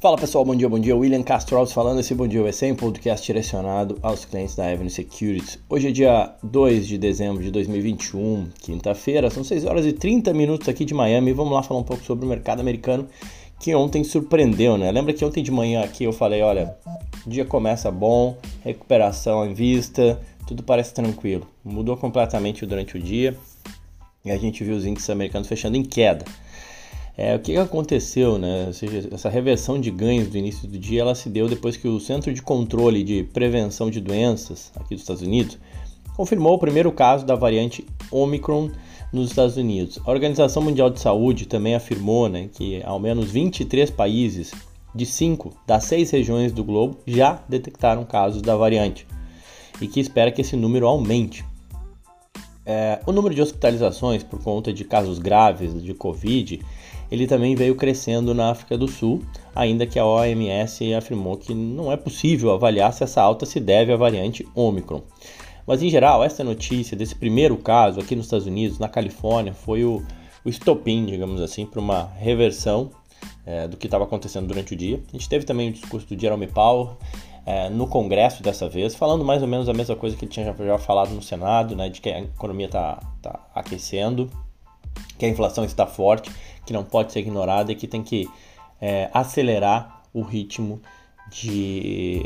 Fala pessoal, bom dia, bom dia. William Castro falando. Esse Bom Dia vai ser um podcast direcionado aos clientes da Avenue Securities. Hoje é dia 2 de dezembro de 2021, quinta-feira, são 6 horas e 30 minutos aqui de Miami. Vamos lá falar um pouco sobre o mercado americano que ontem surpreendeu, né? Lembra que ontem de manhã aqui eu falei: olha, dia começa bom, recuperação em vista, tudo parece tranquilo. Mudou completamente durante o dia e a gente viu os índices americanos fechando em queda. É, o que aconteceu, né? Ou seja, essa reversão de ganhos do início do dia, ela se deu depois que o Centro de Controle de Prevenção de Doenças aqui dos Estados Unidos confirmou o primeiro caso da variante Omicron nos Estados Unidos. A Organização Mundial de Saúde também afirmou né, que ao menos 23 países de 5 das 6 regiões do globo já detectaram casos da variante e que espera que esse número aumente. É, o número de hospitalizações por conta de casos graves de Covid ele também veio crescendo na África do Sul, ainda que a OMS afirmou que não é possível avaliar se essa alta se deve à variante Omicron. Mas em geral, essa notícia desse primeiro caso aqui nos Estados Unidos, na Califórnia, foi o, o estopim, digamos assim, para uma reversão é, do que estava acontecendo durante o dia. A gente teve também o discurso do Jerome Powell é, no Congresso dessa vez, falando mais ou menos a mesma coisa que ele tinha já, já falado no Senado, né, de que a economia está tá aquecendo, que a inflação está forte que não pode ser ignorada e que tem que é, acelerar o ritmo de,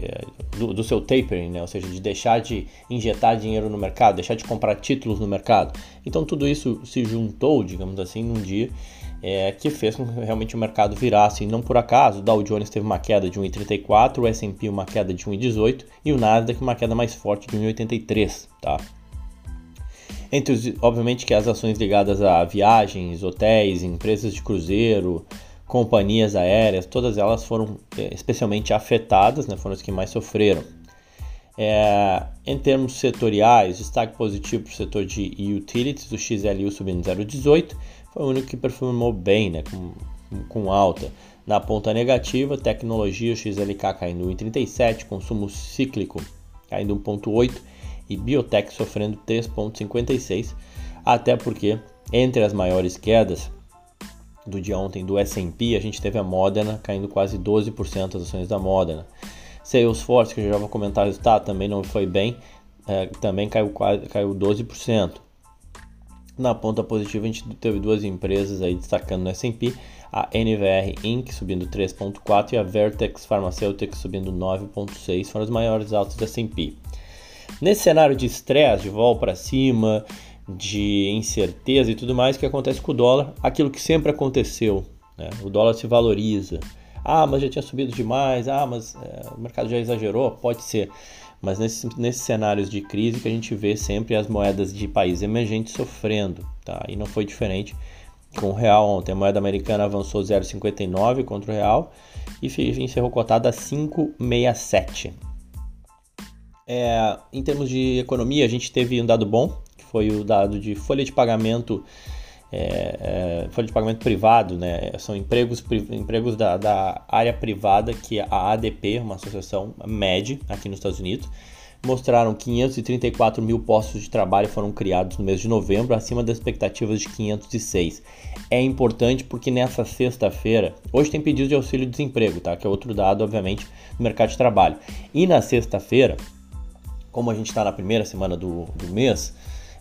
do, do, seu tapering, né? ou seja, de deixar de injetar dinheiro no mercado, deixar de comprar títulos no mercado. Então tudo isso se juntou, digamos assim, num dia é, que fez com que realmente o mercado virasse. Não por acaso, o Dow Jones teve uma queda de 1,34, o S&P uma queda de 1,18 e o Nasdaq uma queda mais forte de 1,83, tá? Entre os, obviamente que as ações ligadas a viagens, hotéis, empresas de cruzeiro, companhias aéreas, todas elas foram é, especialmente afetadas, né, foram as que mais sofreram. É, em termos setoriais, destaque positivo para o setor de utilities, o XLU subindo 0,18, foi o único que performou bem, né, com, com alta. Na ponta negativa, tecnologia, o XLK caindo 1,37, consumo cíclico caindo 1,8 e Biotech sofrendo 3,56, até porque entre as maiores quedas do dia ontem do S&P, a gente teve a Moderna caindo quase 12% as ações da Moderna. Salesforce, que eu já vou comentar resultado, também não foi bem, é, também caiu, caiu 12%. Na ponta positiva, a gente teve duas empresas aí destacando no S&P, a NVR Inc. subindo 3.4 e a Vertex Pharmaceuticals subindo 9.6, foram as maiores altas do S&P. Nesse cenário de estresse, de vol para cima, de incerteza e tudo mais, que acontece com o dólar? Aquilo que sempre aconteceu, né? o dólar se valoriza. Ah, mas já tinha subido demais, ah, mas é, o mercado já exagerou, pode ser. Mas nesses, cenários de crise que a gente vê sempre as moedas de países emergentes sofrendo, tá? E não foi diferente com o real ontem. A moeda americana avançou 0,59 contra o real e encerrou cotada a 5,67. É, em termos de economia, a gente teve um dado bom, que foi o dado de folha de pagamento, é, é, folha de pagamento privado, né? São empregos, empregos da, da, área privada que a ADP, uma associação, mede aqui nos Estados Unidos. Mostraram 534 mil postos de trabalho foram criados no mês de novembro, acima das expectativas de 506. É importante porque nessa sexta-feira, hoje tem pedido de auxílio-desemprego, tá? Que é outro dado, obviamente, do mercado de trabalho. E na sexta-feira, como a gente está na primeira semana do, do mês,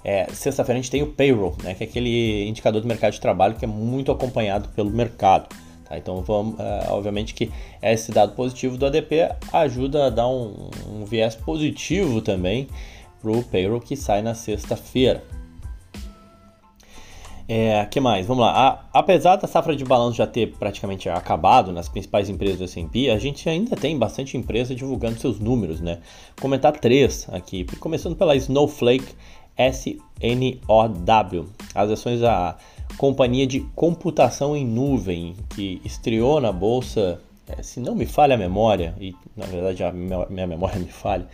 é, sexta-feira a gente tem o payroll, né, que é aquele indicador do mercado de trabalho que é muito acompanhado pelo mercado. Tá? Então, vamos, é, obviamente que esse dado positivo do ADP ajuda a dar um, um viés positivo também para o payroll que sai na sexta-feira. É, que mais? Vamos lá. A, apesar da safra de balanço já ter praticamente acabado nas principais empresas do S&P, a gente ainda tem bastante empresa divulgando seus números, né? Vou comentar três aqui, começando pela Snowflake SNOW, as ações da companhia de computação em nuvem que estreou na bolsa, é, se não me falha a memória, e na verdade a minha memória me falha,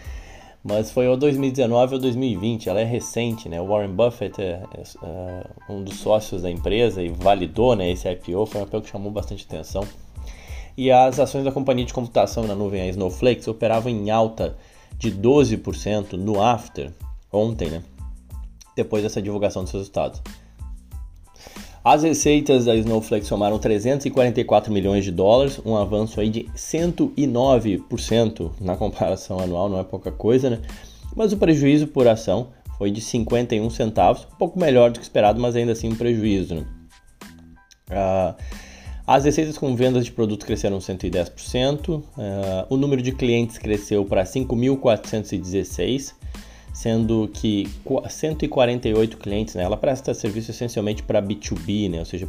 mas foi o 2019 ou 2020, ela é recente, né? O Warren Buffett é, é, é, um dos sócios da empresa e validou né, esse IPO, foi um IPO que chamou bastante atenção. E as ações da companhia de computação na nuvem, a Snowflakes, operavam em alta de 12% no after, ontem, né? Depois dessa divulgação dos resultados. As receitas da Snowflake somaram 344 milhões de dólares, um avanço aí de 109% na comparação anual, não é pouca coisa, né? Mas o prejuízo por ação foi de 51 centavos, um pouco melhor do que esperado, mas ainda assim um prejuízo. Né? Uh, as receitas com vendas de produtos cresceram 110%, uh, ah, o número de clientes cresceu para 5.416, sendo que 148 clientes, né, ela presta serviço essencialmente para B2B, né, ou seja,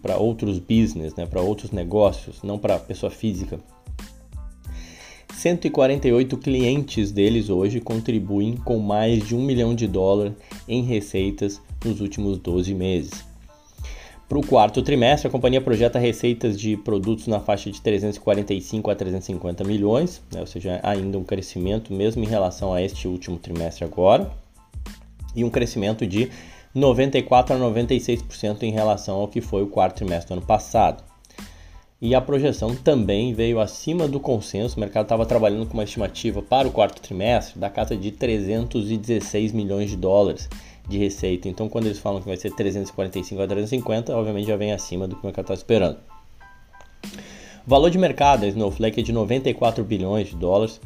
para outros business, né, para outros negócios, não para pessoa física. 148 clientes deles hoje contribuem com mais de um milhão de dólares em receitas nos últimos 12 meses. Para o quarto trimestre, a companhia projeta receitas de produtos na faixa de 345 a 350 milhões, né, ou seja, ainda um crescimento mesmo em relação a este último trimestre agora, e um crescimento de 94 a 96% em relação ao que foi o quarto trimestre do ano passado. E a projeção também veio acima do consenso, o mercado estava trabalhando com uma estimativa para o quarto trimestre da casa de 316 milhões de dólares de receita. Então, quando eles falam que vai ser 345 a 350, obviamente já vem acima do que o mercado está esperando. Valor de mercado da Snowflake é de 94 bilhões de dólares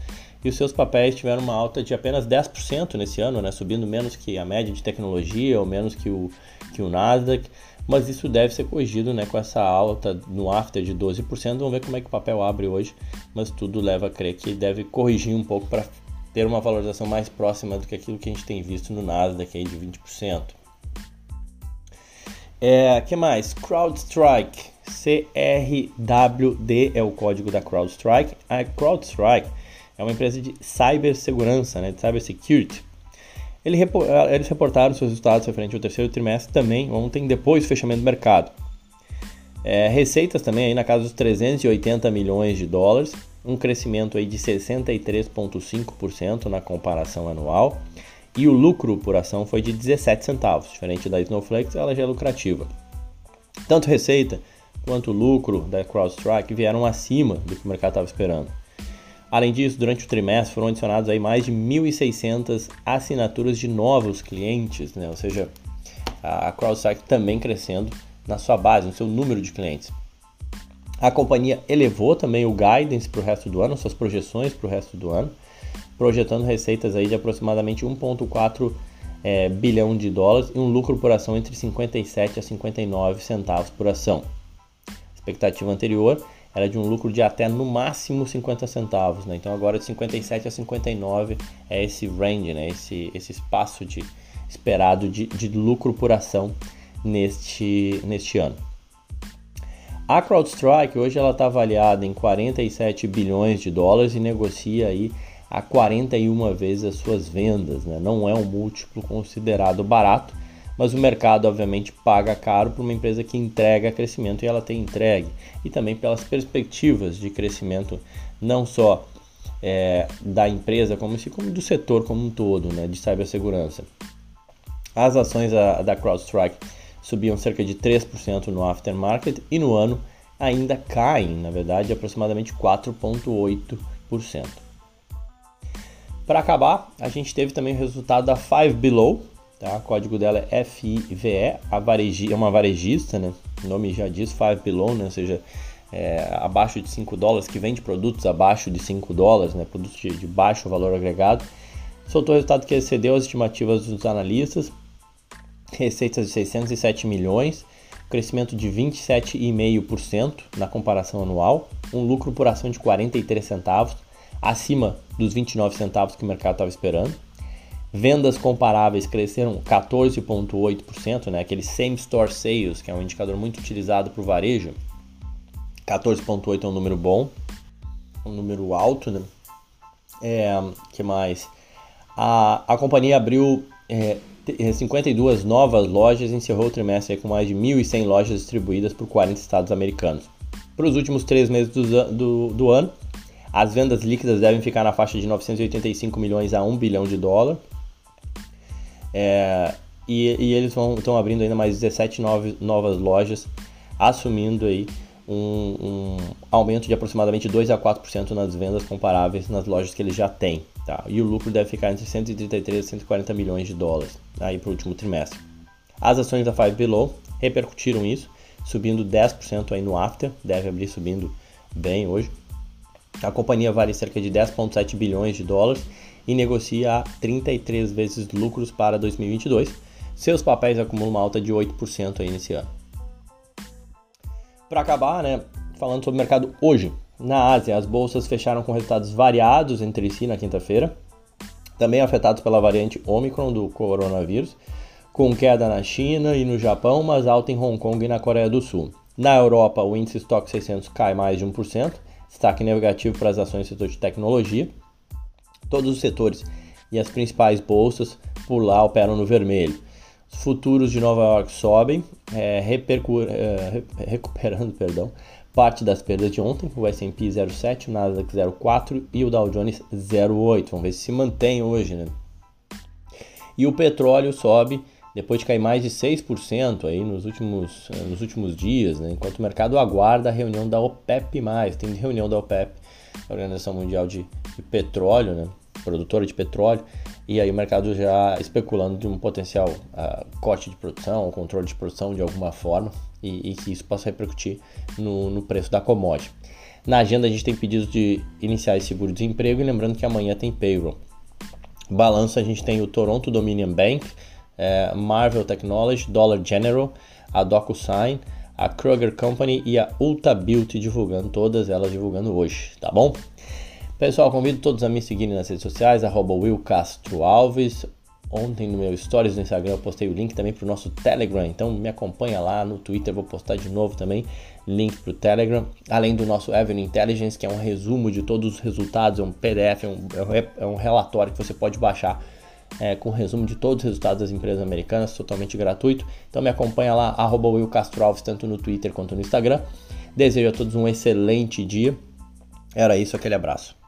e os seus papéis tiveram uma alta de apenas 10% nesse ano, né, subindo menos que a média de tecnologia ou menos que o, que o Nasdaq, mas isso deve ser corrigido né, com essa alta no after de 12%. Vamos ver como é que o papel abre hoje, mas tudo leva a crer que deve corrigir um pouco para ter uma valorização mais próxima do que aquilo que a gente tem visto no Nasdaq aí de 20%. É, que mais? CrowdStrike, CRWD é o código da CrowdStrike. A CrowdStrike é uma empresa de cibersegurança, né, de cybersecurity. Eles reportaram seus resultados referente ao terceiro trimestre também ontem, depois do fechamento do mercado. É, receitas também aí na casa dos 380 milhões de dólares, um crescimento aí de 63,5% na comparação anual, e o lucro por ação foi de 17 centavos, diferente da Snowflake, ela já é lucrativa. Tanto receita quanto lucro da CrowdStrike vieram acima do que o mercado estava esperando. Além disso, durante o trimestre foram adicionados aí mais de 1.600 assinaturas de novos clientes, né? ou seja, a CrowdStrike também crescendo na sua base, no seu número de clientes. A companhia elevou também o guidance para o resto do ano, suas projeções para o resto do ano, projetando receitas aí de aproximadamente 1,4 é, bilhão de dólares e um lucro por ação entre 57 a 59 centavos por ação. A expectativa anterior era de um lucro de até no máximo 50 centavos, né? então agora de 57 a 59 é esse range, né? esse, esse espaço de, esperado de, de lucro por ação neste, neste ano. A CrowdStrike hoje ela está avaliada em 47 bilhões de dólares e negocia aí a 41 vezes as suas vendas. Né? Não é um múltiplo considerado barato, mas o mercado obviamente paga caro para uma empresa que entrega crescimento e ela tem entregue. E também pelas perspectivas de crescimento, não só é, da empresa como, como do setor como um todo, né, de cibersegurança. As ações da, da CrowdStrike subiam cerca de 3% no aftermarket e no ano ainda caem, na verdade, aproximadamente 4,8%. Para acabar, a gente teve também o resultado da Five Below, tá? o código dela é FIVE, a varegi, é uma varejista, né? o nome já diz Five Below, né? ou seja, é, abaixo de 5 dólares, que vende produtos abaixo de 5 dólares, né? produtos de, de baixo valor agregado, soltou o resultado que excedeu as estimativas dos analistas, receitas de 607 milhões, crescimento de 27,5% na comparação anual, um lucro por ação de 43 centavos, acima dos 29 centavos que o mercado estava esperando. Vendas comparáveis cresceram 14,8%, né? aquele same store sales, que é um indicador muito utilizado para o varejo. 14,8 é um número bom, um número alto, né? É, que mais? A, a companhia abriu é, 52 eh, novas lojas e encerrou o trimestre com mais de 1.100 lojas distribuídas por 40 estados americanos. Para os últimos três meses do, do, do, ano, as vendas líquidas devem ficar na faixa de 985 milhões a 1 bilhão de dólar. É, e, e, eles estão abrindo ainda mais 17 novas, novas lojas, assumindo aí um, um, aumento de aproximadamente 2 a 4% nas vendas comparáveis nas lojas que eles já têm. Tá? E o lucro deve ficar entre 133 e 140 milhões de dólares aí para o último trimestre. As ações da Five Below repercutiram isso, subindo 10% aí no after, deve abrir subindo bem hoje. A companhia vale cerca de 10,7 bilhões de dólares e negocia a 33 vezes lucros para 2022. Seus papéis acumulam uma alta de 8% aí nesse ano. Para acabar, né, falando sobre o mercado hoje, na Ásia, as bolsas fecharam com resultados variados entre si na quinta-feira, também afetados pela variante Omicron do coronavírus, com queda na China e no Japão, mas alta em Hong Kong e na Coreia do Sul. Na Europa, o índice Stock 600 cai mais de 1%, destaque negativo para as ações do setor de tecnologia. Todos os setores e as principais bolsas por lá operam no vermelho. Os futuros de Nova York sobem, é, é, recuperando perdão, parte das perdas de ontem, o S&P 0,7, o Nasdaq 0,4 e o Dow Jones 0,8. Vamos ver se se mantém hoje, né? E o petróleo sobe depois de cair mais de 6% aí nos últimos, eh, nos últimos dias, né? enquanto o mercado aguarda a reunião da OPEP+, tem reunião da OPEP, Organização Mundial de, de Petróleo, né? Produtora de petróleo, e aí o mercado já especulando de um potencial uh, corte de produção, controle de produção de alguma forma, e, e que isso possa repercutir no, no, preço da commodity. Na agenda a gente tem pedidos de iniciais seguro-desemprego e lembrando que amanhã tem payroll. Balanço a gente tem o Toronto Dominion Bank, é, Marvel Technology, Dollar General, a DocuSign, a Kroger Company e a Ulta Beauty divulgando, todas elas divulgando hoje, tá bom? Pessoal, convido todos a me seguirem nas redes sociais, arroba Will Castro Alves. Ontem no meu stories no Instagram eu postei o link também para o nosso Telegram, então me acompanha lá no Twitter, vou postar de novo também link para o Telegram, além do nosso Avenue Intelligence, que é um resumo de todos os resultados, é um PDF, é um, é um relatório que você pode baixar é, com resumo de todos os resultados das empresas americanas, totalmente gratuito. Então me acompanha lá, arroba Will Castro Alves, tanto no Twitter quanto no Instagram. Desejo a todos um excelente dia. Era isso, aquele abraço.